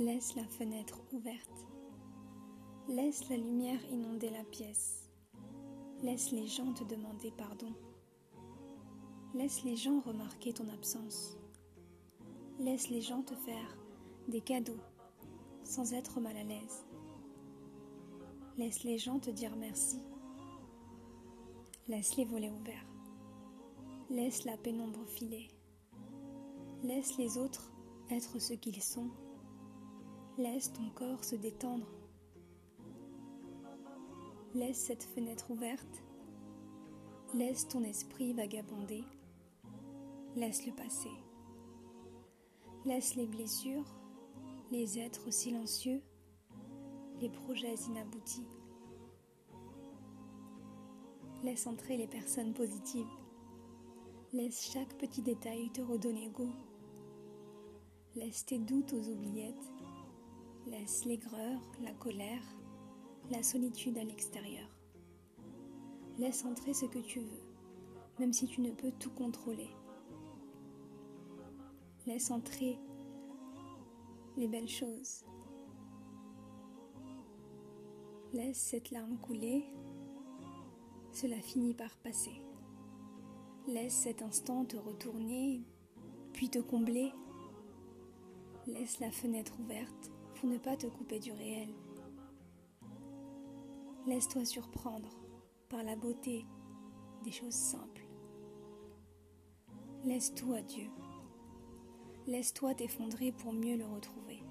Laisse la fenêtre ouverte. Laisse la lumière inonder la pièce. Laisse les gens te demander pardon. Laisse les gens remarquer ton absence. Laisse les gens te faire des cadeaux sans être mal à l'aise. Laisse les gens te dire merci. Laisse les volets ouverts. Laisse la pénombre filer. Laisse les autres être ce qu'ils sont Laisse ton corps se détendre. Laisse cette fenêtre ouverte. Laisse ton esprit vagabonder. Laisse le passer. Laisse les blessures, les êtres silencieux, les projets inaboutis. Laisse entrer les personnes positives. Laisse chaque petit détail te redonner goût. Laisse tes doutes aux oubliettes Laisse l'aigreur, la colère, la solitude à l'extérieur. Laisse entrer ce que tu veux, même si tu ne peux tout contrôler. Laisse entrer les belles choses. Laisse cette larme couler, cela finit par passer. Laisse cet instant te retourner, puis te combler. Laisse la fenêtre ouverte ne pas te couper du réel. Laisse-toi surprendre par la beauté des choses simples. Laisse tout à Dieu. Laisse-toi t'effondrer pour mieux le retrouver.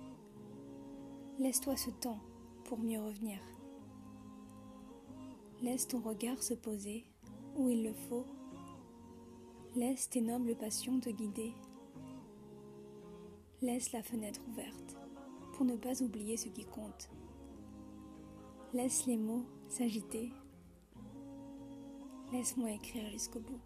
Laisse-toi ce temps pour mieux revenir. Laisse ton regard se poser où il le faut. Laisse tes nobles passions te guider. Laisse la fenêtre ouverte pour ne pas oublier ce qui compte. Laisse les mots s'agiter. Laisse-moi écrire jusqu'au bout.